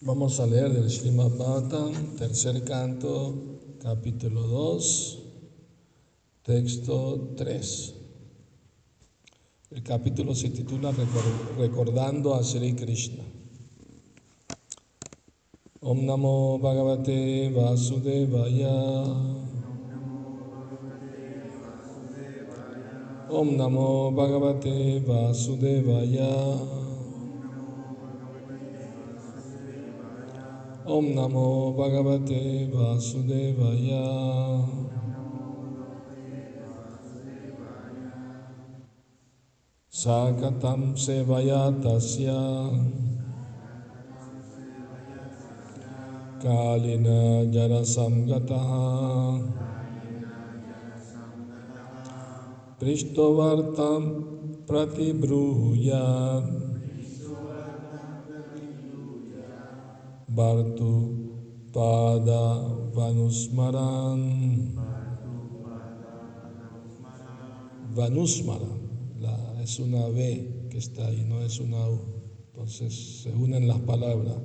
Vamos a leer del Srimad Bhagavatam, tercer canto, capítulo 2, texto 3. El capítulo se titula Recordando a Sri Krishna. Om Namo Bhagavate Vasudevaya. Om Namo Bhagavate Vasudevaya. ओम नमो भगवते वासुदेवाय सा कथं सेवया तस्य कालिन जनसङ्गतः पृष्ठवर्तम प्रतिब्रूया Bhartu Pada Vanusmaran. Vanusmaran. La, es una B que está ahí, no es una U. Entonces se unen las palabras.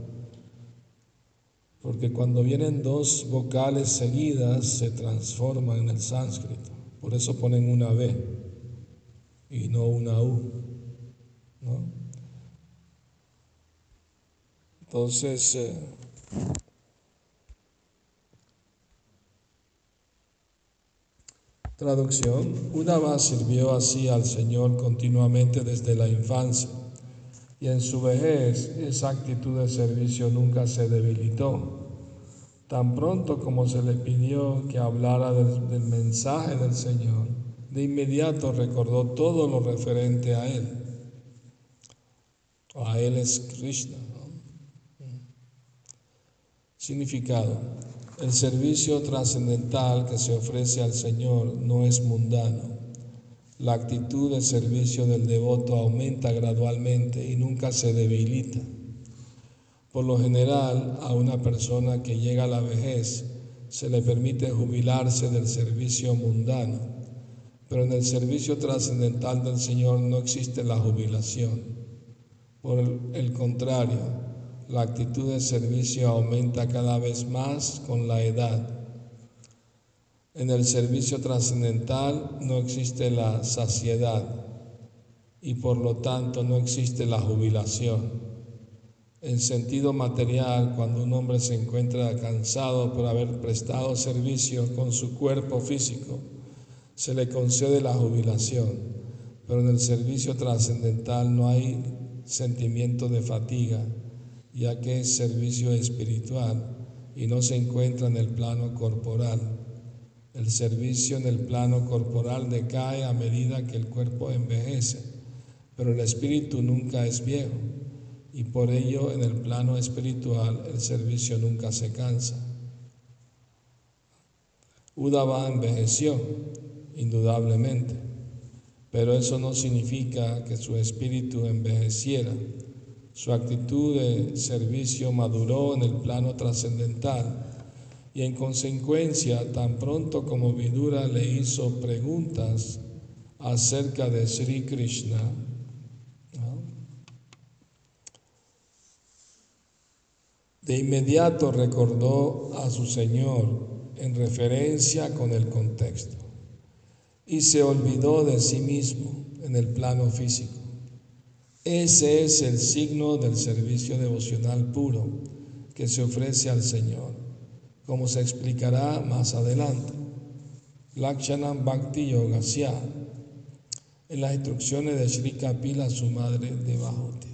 Porque cuando vienen dos vocales seguidas se transforman en el sánscrito. Por eso ponen una B y no una U. ¿no? Entonces, eh, traducción, Udava sirvió así al Señor continuamente desde la infancia y en su vejez esa actitud de servicio nunca se debilitó. Tan pronto como se le pidió que hablara del, del mensaje del Señor, de inmediato recordó todo lo referente a Él. A Él es Krishna. Significado. El servicio trascendental que se ofrece al Señor no es mundano. La actitud de servicio del devoto aumenta gradualmente y nunca se debilita. Por lo general, a una persona que llega a la vejez se le permite jubilarse del servicio mundano, pero en el servicio trascendental del Señor no existe la jubilación. Por el contrario, la actitud de servicio aumenta cada vez más con la edad. En el servicio trascendental no existe la saciedad y por lo tanto no existe la jubilación. En sentido material, cuando un hombre se encuentra cansado por haber prestado servicio con su cuerpo físico, se le concede la jubilación, pero en el servicio trascendental no hay sentimiento de fatiga ya que es servicio espiritual y no se encuentra en el plano corporal. El servicio en el plano corporal decae a medida que el cuerpo envejece, pero el espíritu nunca es viejo y por ello en el plano espiritual el servicio nunca se cansa. Udava envejeció, indudablemente, pero eso no significa que su espíritu envejeciera su actitud de servicio maduró en el plano trascendental y en consecuencia, tan pronto como Vidura le hizo preguntas acerca de Sri Krishna, de inmediato recordó a su Señor en referencia con el contexto y se olvidó de sí mismo en el plano físico. Ese es el signo del servicio devocional puro que se ofrece al Señor, como se explicará más adelante. Lakshana Bhakti Yogasya, en las instrucciones de Sri Kapila, su madre de Bajote.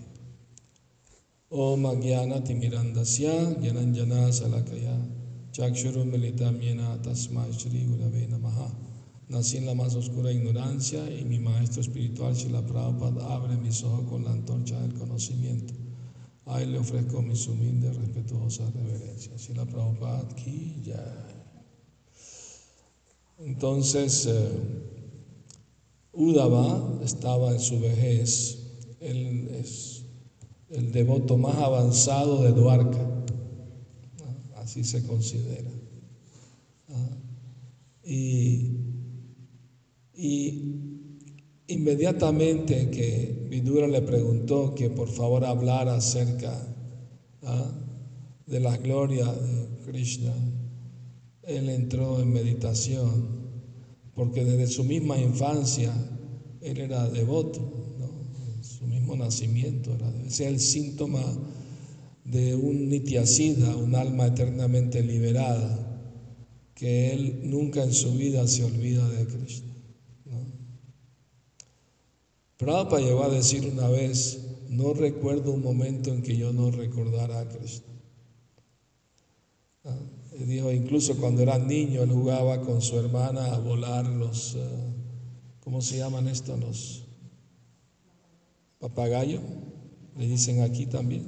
Om Agyana Timirandasya Yananjana Salakaya Chakshuru Militam Yena Tasmai Shri Gurave Namaha Nací en la más oscura ignorancia y mi maestro espiritual, Shila Prabhupada, abre mis ojos con la antorcha del conocimiento. Ahí le ofrezco mis humildes, respetuosas reverencias. Shila Prabhupada, aquí ya. Entonces, eh, Udava estaba en su vejez. Él es el devoto más avanzado de Duarca. Así se considera. Y y inmediatamente que Vidura le preguntó que por favor hablara acerca ¿ah? de la gloria de Krishna, él entró en meditación, porque desde su misma infancia él era devoto, su mismo nacimiento era, es el síntoma de un nitiacida, un alma eternamente liberada, que él nunca en su vida se olvida de Krishna. Prabhupada llegó a decir una vez, no recuerdo un momento en que yo no recordara a Krishna. Dijo, incluso cuando era niño, él jugaba con su hermana a volar los, eh, ¿cómo se llaman estos? Los papagayos, le dicen aquí también,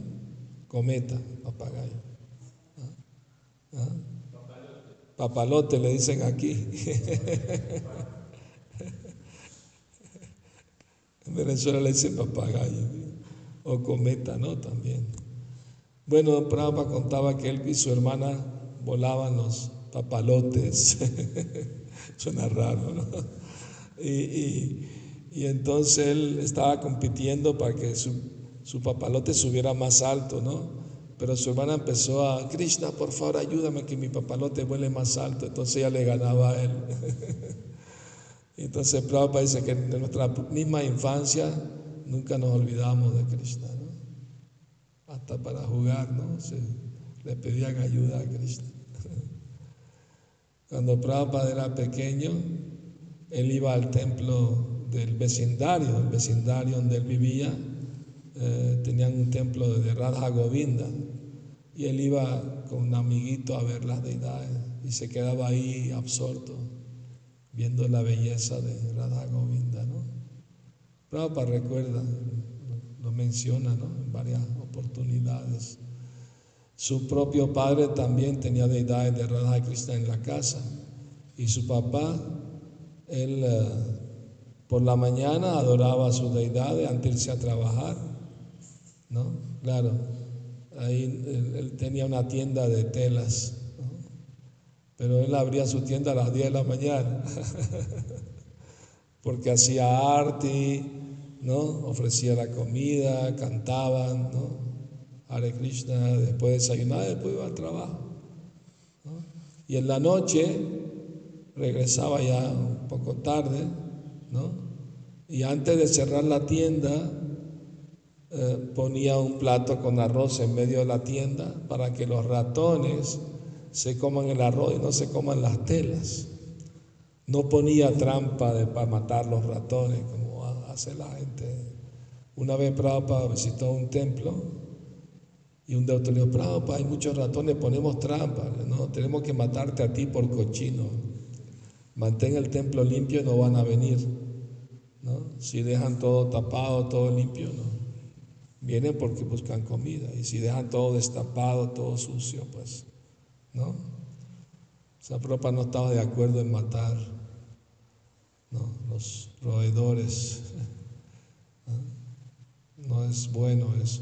cometa, papagayo. ¿Ah? ¿Ah? Papalote le dicen aquí. en Venezuela le dicen papagayo o cometa, ¿no? También. Bueno, Prabhupada contaba que él y su hermana volaban los papalotes. Suena raro, ¿no? Y, entonces él estaba compitiendo para que su, papalote subiera más alto, ¿no? Pero su hermana empezó a, Krishna, por favor, ayúdame que mi papalote vuele más alto. Entonces ella le ganaba a él. Entonces Prabhupada dice que en nuestra misma infancia nunca nos olvidamos de Krishna, ¿no? Hasta para jugar, ¿no? le pedían ayuda a Krishna. Cuando Prabhupada era pequeño, él iba al templo del vecindario, el vecindario donde él vivía, eh, tenían un templo de Radha Govinda, y él iba con un amiguito a ver las deidades y se quedaba ahí absorto, viendo la belleza de Radha Govinda, ¿no? Prabhupada recuerda, lo menciona, ¿no? En varias oportunidades. Su propio padre también tenía deidades de Radha Krishna en la casa. Y su papá, él eh, por la mañana adoraba a sus deidades antes de irse a trabajar. ¿No? Claro, ahí él, tenía una tienda de telas. Pero él abría su tienda a las 10 de la mañana. Porque hacía arte, ¿no? Ofrecía la comida, cantaban, ¿no? Hare Krishna, después de desayunar, después iba al trabajo. Y en la noche regresaba ya un poco tarde, ¿no? Y antes de cerrar la tienda, eh, ponía un plato con arroz en medio de la tienda para que los ratones se coman el arroz y no se coman las telas. No ponía trampa de, para matar los ratones como hace la gente. Una vez Prabhupada visitó un templo y un doctor le dijo, hay muchos ratones, ponemos trampas. No, tenemos que matarte a ti por cochino. Mantén el templo limpio y no van a venir. ¿no? Si dejan todo tapado, todo limpio, no. Vienen porque buscan comida. Y si dejan todo destapado, todo sucio, pues, ¿no? Esa propa no estaba de acuerdo en matar ¿no? los roedores. no es bueno eso.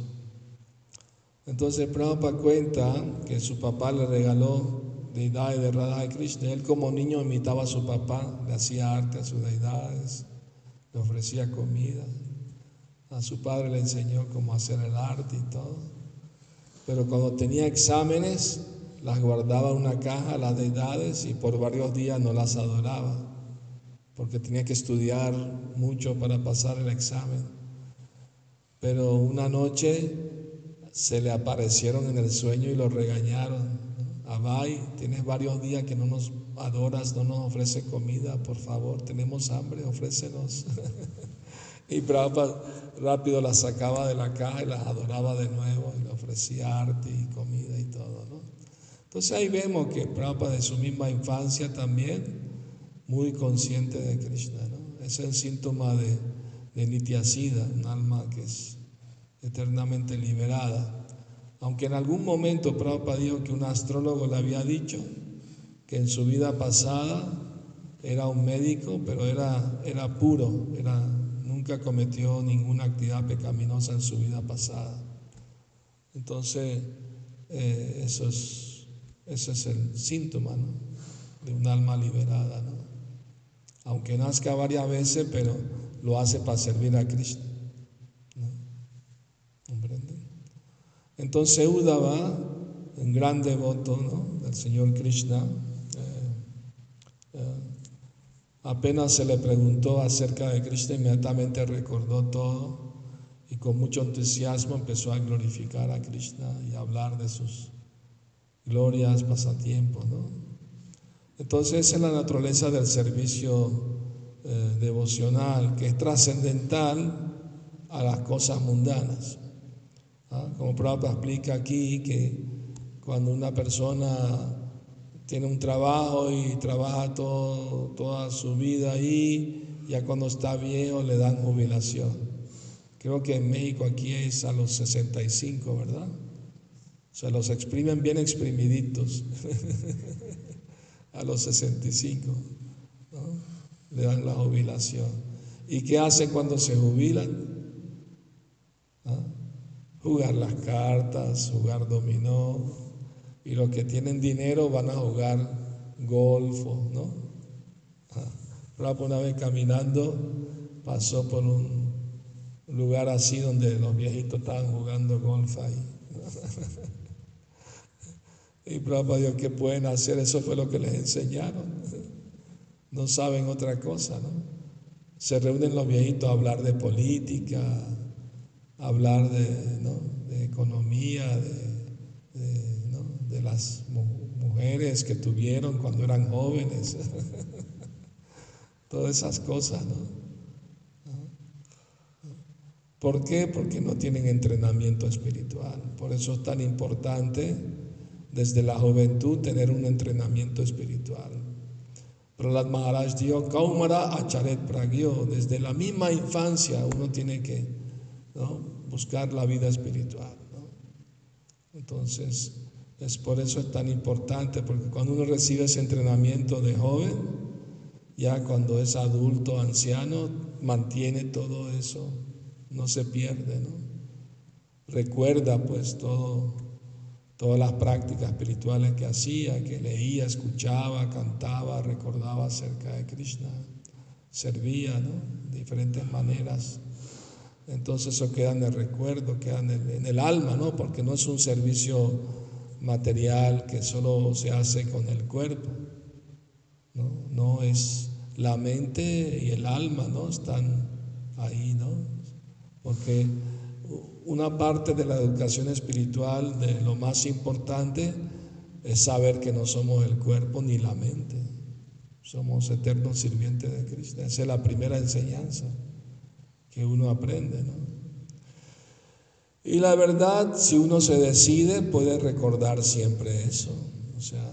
Entonces Prabhupada cuenta que su papá le regaló deidades de Radha y Krishna. Él como niño imitaba a su papá, le hacía arte a sus deidades, le ofrecía comida. A su padre le enseñó cómo hacer el arte y todo. Pero cuando tenía exámenes, las guardaba en una caja, las deidades, y por varios días no las adoraba, porque tenía que estudiar mucho para pasar el examen. Pero una noche se le aparecieron en el sueño y lo regañaron. Abay, tienes varios días que no nos adoras, no nos ofrece comida, por favor, tenemos hambre, ofrécenos. y Prabhupada rápido las sacaba de la caja y las adoraba de nuevo y le ofrecía arte y comida. Entonces ahí vemos que Prabhupada de su misma infancia también, muy consciente de Krishna. ¿no? Es el síntoma de, de Nityasida, un alma que es eternamente liberada. Aunque en algún momento Prabhupada dijo que un astrólogo le había dicho que en su vida pasada era un médico, pero era, era puro, era, nunca cometió ninguna actividad pecaminosa en su vida pasada. Entonces, eh, eso es, ese es el síntoma de un alma liberada. Aunque nazca varias veces, pero lo hace para servir a Cristo. Entonces Udava un gran devoto ¿no? del Señor Krishna. Eh, eh, apenas se le preguntó acerca de Krishna, inmediatamente recordó todo y con mucho entusiasmo empezó a glorificar a Krishna y a hablar de sus glorias, pasatiempos. ¿no? Entonces esa es la naturaleza del servicio eh, devocional, que es trascendental a las cosas mundanas. ¿ah? Como Prabhupada explica aquí que cuando una persona tiene un trabajo y trabaja toda su vida ahí, ya cuando está viejo le dan jubilación. Creo que en México aquí es a los 65, ¿verdad? Se los exprimen bien exprimiditos a los 65. Le dan la jubilación. ¿Y qué hace cuando se jubilan? ¿Ah? Jugar las cartas, jugar dominó. Y los que tienen dinero van a jugar golfo, ¿no? ¿Ah? una vez caminando pasó por un lugar así donde los viejitos estaban jugando golf ahí. Y Prabhupada Dios, ¿qué pueden hacer? Eso fue lo que les enseñaron. No saben otra cosa, ¿no? Se reúnen los viejitos a hablar de política, hablar de, de economía, de, de las mujeres que tuvieron cuando eran jóvenes. Todas esas cosas, ¿no? ¿Por qué? Porque no tienen entrenamiento espiritual. Por eso es tan importante desde la juventud tener un entrenamiento espiritual. Prahlad Maharaj dijo, Kaumara Acharet Pragyo, desde la misma infancia uno tiene que buscar la vida espiritual. Entonces, es por eso es tan importante, porque cuando uno recibe ese entrenamiento de joven, ya cuando es adulto, anciano, mantiene todo eso, no se pierde, ¿no? Recuerda pues todo todas las prácticas espirituales que hacía, que leía, escuchaba, cantaba, recordaba acerca de Krishna, servía de diferentes maneras. Entonces eso queda en el recuerdo, queda en el, alma, ¿no? porque no es un servicio material que solo se hace con el cuerpo, no, no es la mente y el alma, ¿no? Están ahí, ¿no? Porque una parte de la educación espiritual, de lo más importante, es saber que no somos el cuerpo ni la mente. Somos eternos sirvientes de Cristo. Esa es la primera enseñanza que uno aprende. ¿no? Y la verdad, si uno se decide, puede recordar siempre eso. O sea,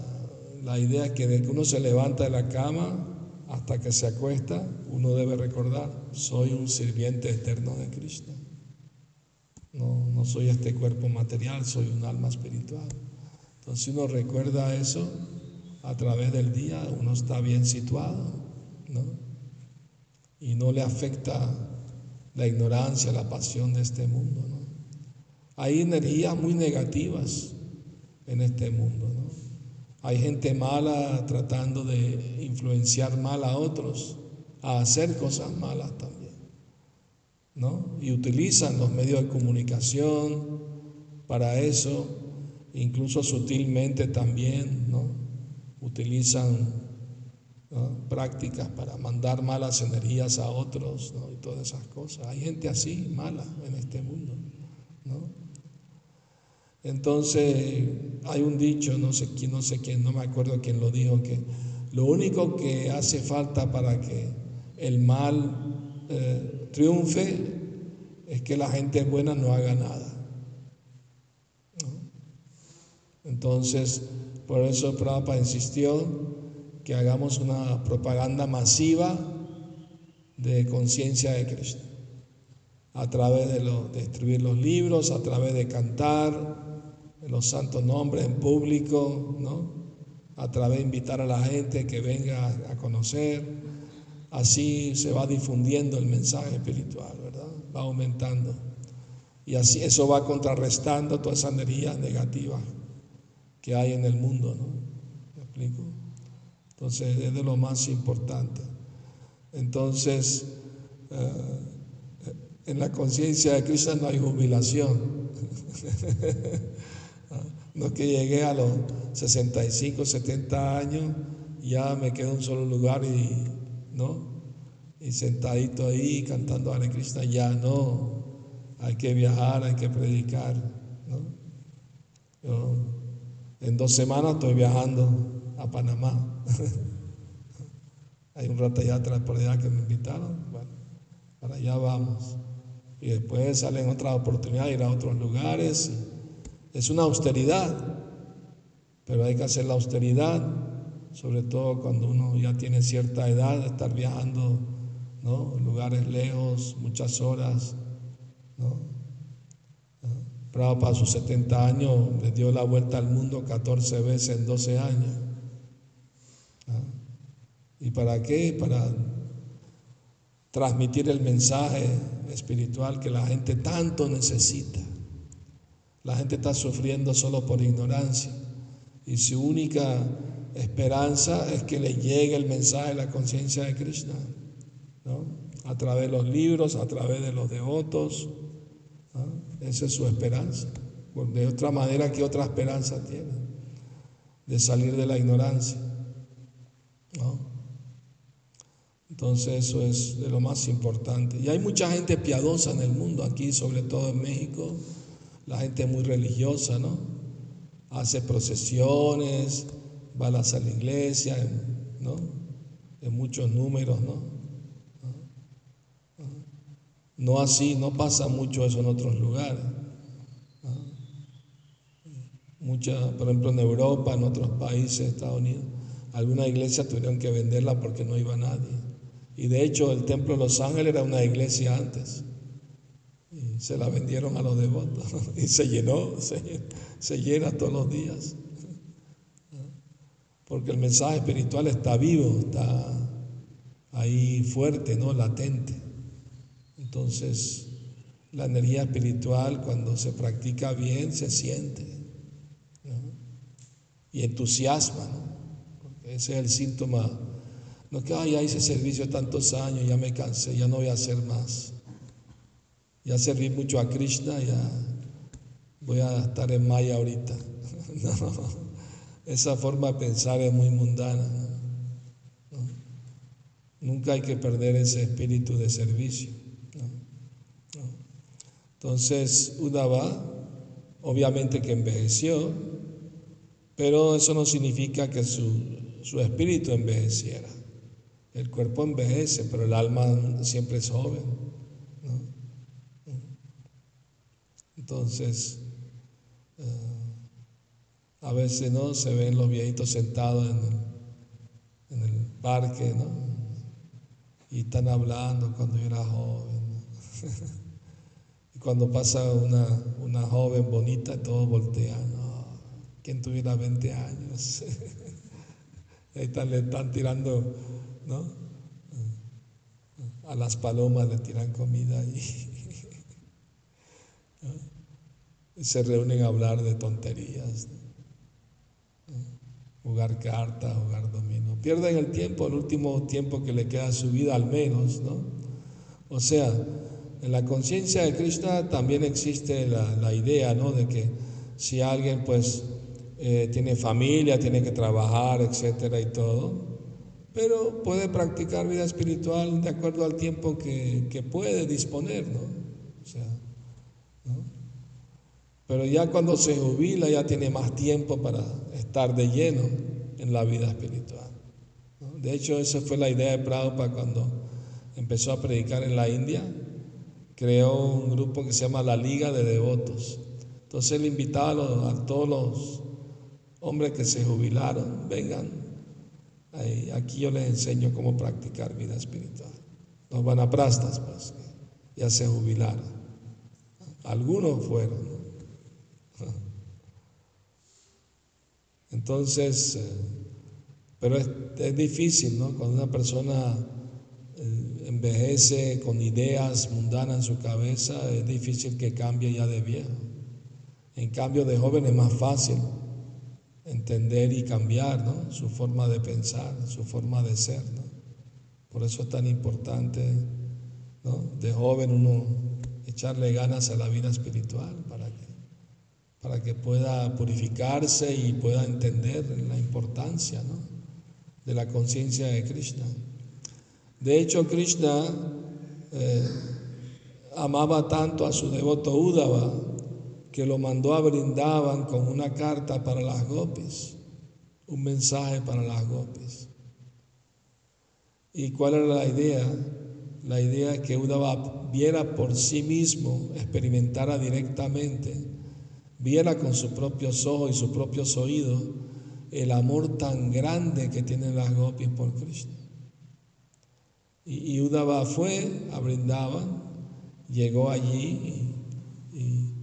la idea es que de que uno se levanta de la cama hasta que se acuesta, uno debe recordar, soy un sirviente eterno de Cristo. No, no soy este cuerpo material, soy un alma espiritual. Entonces, si uno recuerda eso a través del día, uno está bien situado, ¿no? Y no le afecta la ignorancia, la pasión de este mundo, ¿no? Hay energías muy negativas en este mundo, ¿no? Hay gente mala tratando de influenciar mal a otros a hacer cosas malas también. Y utilizan los medios de comunicación para eso, incluso sutilmente también, ¿no? Utilizan prácticas para mandar malas energías a otros, ¿no? Y todas esas cosas. Hay gente así, mala en este mundo, ¿no? Entonces, hay un dicho, no sé quién, no sé quién, no me acuerdo quién lo dijo, que lo único que hace falta para que el mal eh, triunfe es que la gente buena no haga nada. Entonces, por eso Prabhupada insistió que hagamos una propaganda masiva de conciencia de Cristo, a través de, lo, escribir los libros, a través de cantar los santos nombres en público, ¿no? a través de invitar a la gente que venga a conocer, Así se va difundiendo el mensaje espiritual, ¿verdad? Va aumentando. Y así eso va contrarrestando toda esa energía negativa que hay en el mundo, ¿no? ¿Me explico? Entonces es de lo más importante. Entonces, eh, en la conciencia de Cristo no hay jubilación. No que llegué a los 65, 70 años, ya me quedo en un solo lugar y, ¿no? Y sentadito ahí cantando Hare Krishna, ya no. Hay que viajar, hay que predicar, ¿no? en dos semanas estoy viajando a Panamá. Hay un rato allá atrás por allá que me invitaron. Bueno, para allá vamos. Y después salen otras oportunidades, ir a otros lugares. Es una austeridad, pero hay que hacer la austeridad, sobre todo cuando uno ya tiene cierta edad, estar viajando, ¿no? Lugares lejos, muchas horas, ¿no? para sus 70 años le dio la vuelta al mundo 14 veces en 12 años. ¿Y para qué? Para transmitir el mensaje espiritual que la gente tanto necesita. La gente está sufriendo solo por ignorancia y su única esperanza es que le llegue el mensaje de la conciencia de Krishna, ¿no? a través de los libros, a través de los devotos. Esa es su esperanza. De otra manera, ¿qué otra esperanza tiene? De salir de la ignorancia. Entonces eso es de lo más importante. Y hay mucha gente piadosa en el mundo, aquí sobre todo en México, la gente muy religiosa, ¿no? Hace procesiones, va a la iglesia, ¿no? En muchos números, ¿no? No así, no pasa mucho eso en otros lugares. Mucha, por ejemplo, en Europa, en otros países, Estados Unidos, algunas iglesias tuvieron que venderla porque no iba nadie. Y de hecho, el templo de Los Ángeles era una iglesia antes se la vendieron a los devotos y se llenó, se, llena todos los días. Porque el mensaje espiritual está vivo, está ahí fuerte, ¿no? Latente. Entonces, la energía espiritual cuando se practica bien se siente y entusiasma, ¿no? Porque ese es el síntoma. No que, ay, ya hice servicio tantos años, ya me cansé, ya no voy a hacer más ya serví mucho a Krishna, ya voy a estar en Maya ahorita. No, esa forma de pensar es muy mundana. Nunca hay que perder ese espíritu de servicio. Entonces, Udava, obviamente que envejeció, pero eso no significa que su, su espíritu envejeciera. El cuerpo envejece, pero el alma siempre es joven. Entonces, a veces no se ven los viejitos sentados en el, parque, ¿no? Y están hablando cuando yo era joven. y cuando pasa una, joven bonita, todos voltean. ¿no? ¿Quién tuviera 20 años? Ahí están, le están tirando, ¿no? A las palomas le tiran comida y se reúnen a hablar de tonterías, jugar cartas, jugar dominó. Pierden el tiempo, el último tiempo que le queda a su vida al menos, ¿no? O sea, en la conciencia de Krishna también existe la, idea, ¿no? De que si alguien pues eh, tiene familia, tiene que trabajar, etcétera y todo, pero puede practicar vida espiritual de acuerdo al tiempo que, que puede disponer, ¿no? O sea, pero ya cuando se jubila ya tiene más tiempo para estar de lleno en la vida espiritual. De hecho, esa fue la idea de Prabhupada cuando empezó a predicar en la India. Creó un grupo que se llama la Liga de Devotos. Entonces él invitaba a, todos los hombres que se jubilaron, vengan, aquí yo les enseño cómo practicar vida espiritual. Los vanaprastas, pues, ya se jubilaron. Algunos fueron, Entonces, eh, pero es, difícil, ¿no? Cuando una persona eh, envejece con ideas mundanas en su cabeza, es difícil que cambie ya de viejo. En cambio, de joven es más fácil entender y cambiar, ¿no? Su forma de pensar, su forma de ser, ¿no? Por eso es tan importante, ¿no? De joven uno echarle ganas a la vida espiritual para para que pueda purificarse y pueda entender la importancia de la conciencia de Krishna. De hecho, Krishna eh, amaba tanto a su devoto Uddhava que lo mandó a Brindavan con una carta para las gopis, un mensaje para las gopis. ¿Y cuál era la idea? La idea es que Uddhava viera por sí mismo, experimentara directamente, viera con sus propios ojos y sus propios oídos el amor tan grande que tienen las gopis por Krishna. Y, Uddhava fue a Brindavan, llegó allí y,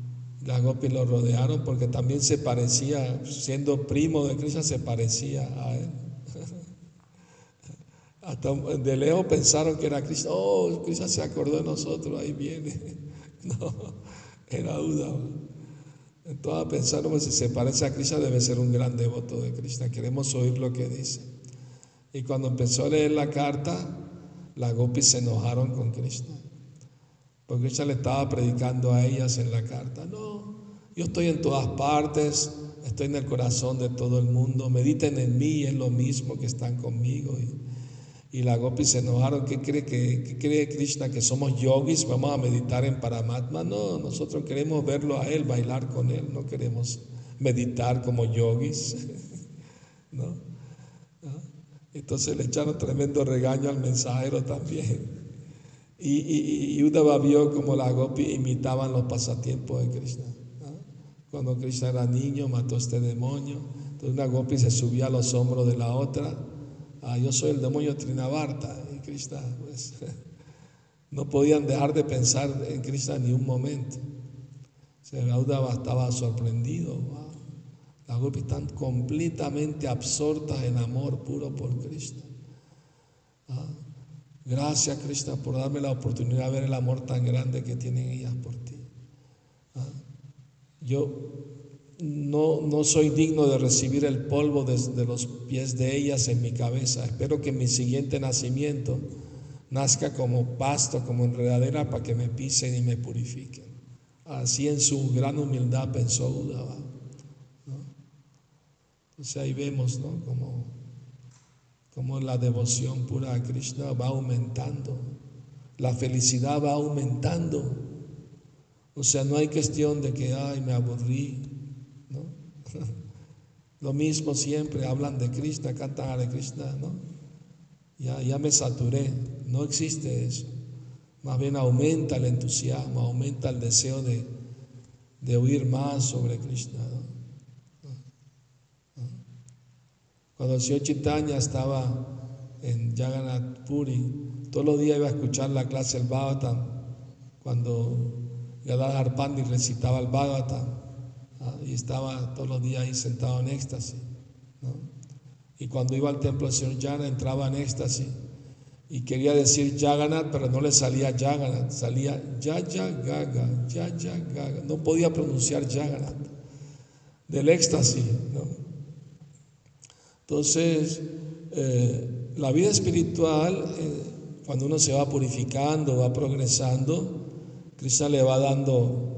las gopis lo rodearon porque también se parecía, siendo primo de Krishna, se parecía a él. Hasta de lejos pensaron que era Cristo. Oh, Cristo se acordó de nosotros, ahí viene. No, era duda. Entonces pensaron, si se parece a Cristo debe ser un gran devoto de Cristo. Queremos oír lo que dice. Y cuando empezó a leer la carta, las gopis se enojaron con Cristo. Porque Cristo le estaba predicando a ellas en la carta. No, yo estoy en todas partes, estoy en el corazón de todo el mundo. Mediten en mí, es lo mismo que están conmigo. Y la Gopi se enojaron. ¿Qué cree, que, cree Krishna? ¿Que somos yogis? ¿Vamos a meditar en Paramatma? No, nosotros queremos verlo a él, bailar con él. No queremos meditar como yogis. ¿No? Entonces le echaron tremendo regaño al mensajero también. Y, y, y vio como la Gopi imitaban los pasatiempos de Krishna. Cuando Krishna era niño, mató este demonio. Entonces una Gopi se subía a los hombros de la otra Yo soy el demonio Trinavarta y Krishna, pues no podían dejar de pensar en Krishna ni un momento. Se estaba sorprendido. Las gopis están completamente absortas en amor puro por Krishna. Gracias, Krishna, por darme la oportunidad de ver el amor tan grande que tienen ellas por ti. Yo no, no soy digno de recibir el polvo desde los pies de ellas en mi cabeza. Espero que mi siguiente nacimiento nazca como pasto, como enredadera, para que me pisen y me purifiquen. Así en su gran humildad pensó Udava. Entonces ahí vemos ¿no? como, como la devoción pura a Krishna va aumentando, la felicidad va aumentando. O sea, no hay cuestión de que, ay, me aburrí, Lo mismo siempre, hablan de Krishna, cantan de Krishna, ¿no? Ya, ya me saturé, no existe eso. Más bien aumenta el entusiasmo, aumenta el deseo de, de oír más sobre Krishna. Cuando el señor Chaitanya estaba en Jagannath Puri, todos los días iba a escuchar la clase del Bhagavatam. Cuando Gadadhar Pandit recitaba el Bhagavatam, y estaba todos los días ahí sentado en éxtasis. Y cuando iba al templo del Señor Yana entraba en éxtasis y quería decir Yaganat, pero no le salía Yaganat, salía Yaya Gaga, Yaya Gaga, no podía pronunciar Yaganat del éxtasis. Entonces, eh, la vida espiritual, eh, cuando uno se va purificando, va progresando, Cristo le va dando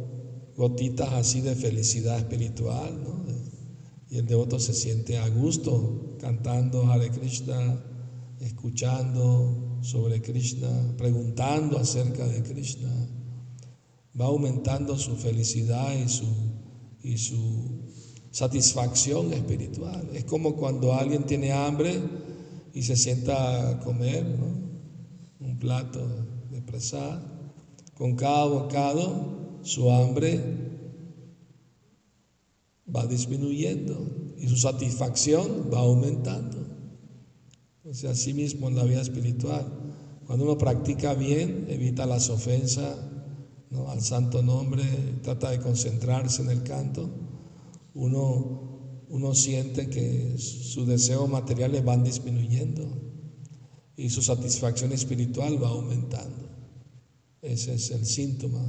gotitas así de felicidad espiritual, ¿no? Y el devoto se siente a gusto cantando Hare Krishna, escuchando sobre Krishna, preguntando acerca de Krishna. Va aumentando su felicidad y su, y su satisfacción espiritual. Es como cuando alguien tiene hambre y se sienta a comer un plato de presa. Con cada bocado su hambre va disminuyendo y su satisfacción va aumentando. Sea, así mismo en la vida espiritual. Cuando uno practica bien, evita las ofensas al santo nombre, trata de concentrarse en el canto, uno, uno siente que sus deseos materiales van disminuyendo y su satisfacción espiritual va aumentando. Ese es el síntoma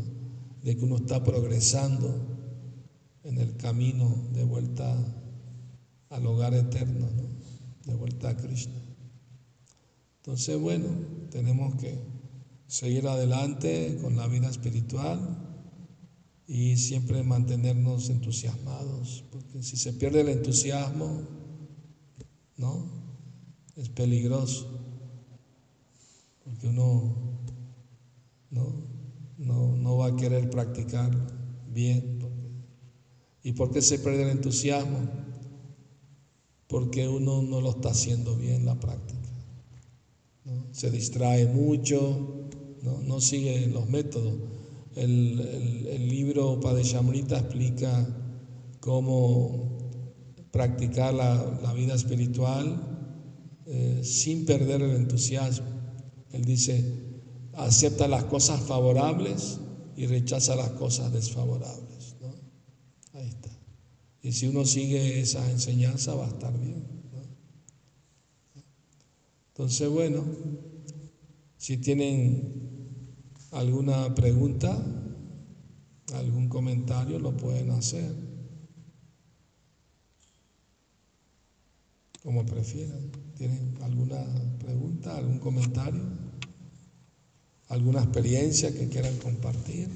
de que uno está progresando en el camino de vuelta al hogar eterno, de vuelta a Krishna. Entonces, bueno, tenemos que seguir adelante con la vida espiritual y siempre mantenernos entusiasmados, porque si se pierde el entusiasmo, ¿no? Es peligroso, porque uno no, no, no va a querer practicarlo bien. ¿Y por qué se pierde el entusiasmo? Porque uno no lo está haciendo bien la práctica. Se distrae mucho, ¿no? no sigue los métodos. El, el, libro Padeshamrita explica cómo practicar la, vida espiritual eh, sin perder el entusiasmo. Él dice, acepta las cosas favorables y rechaza las cosas desfavorables. Ahí está. Y si uno sigue esa enseñanza va a estar bien. Entonces, bueno, si tienen alguna pregunta, algún comentario, lo pueden hacer. Como prefieran. ¿Tienen alguna pregunta, algún comentario? ¿Alguna experiencia que quieran compartir?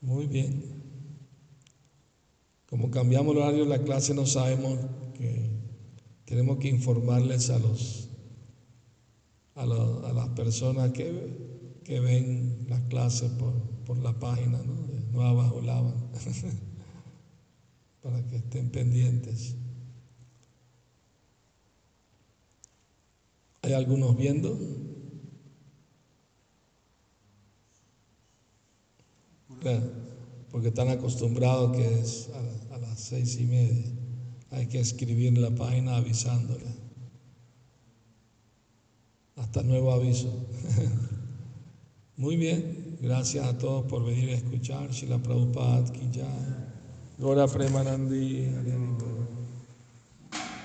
Muy bien. Como cambiamos el horario de la clase, no sabemos que tenemos que informarles a los a, las personas que, que, ven las clases por, por la página ¿no? de Nueva Olavan para que estén pendientes. ¿Hay algunos viendo? porque están acostumbrados que es a las seis y media. Hay que escribir en la página avisándole. Hasta nuevo aviso. Muy bien, gracias a todos por venir a escuchar. Shila Prabhupada, ya. Gora Premanandi.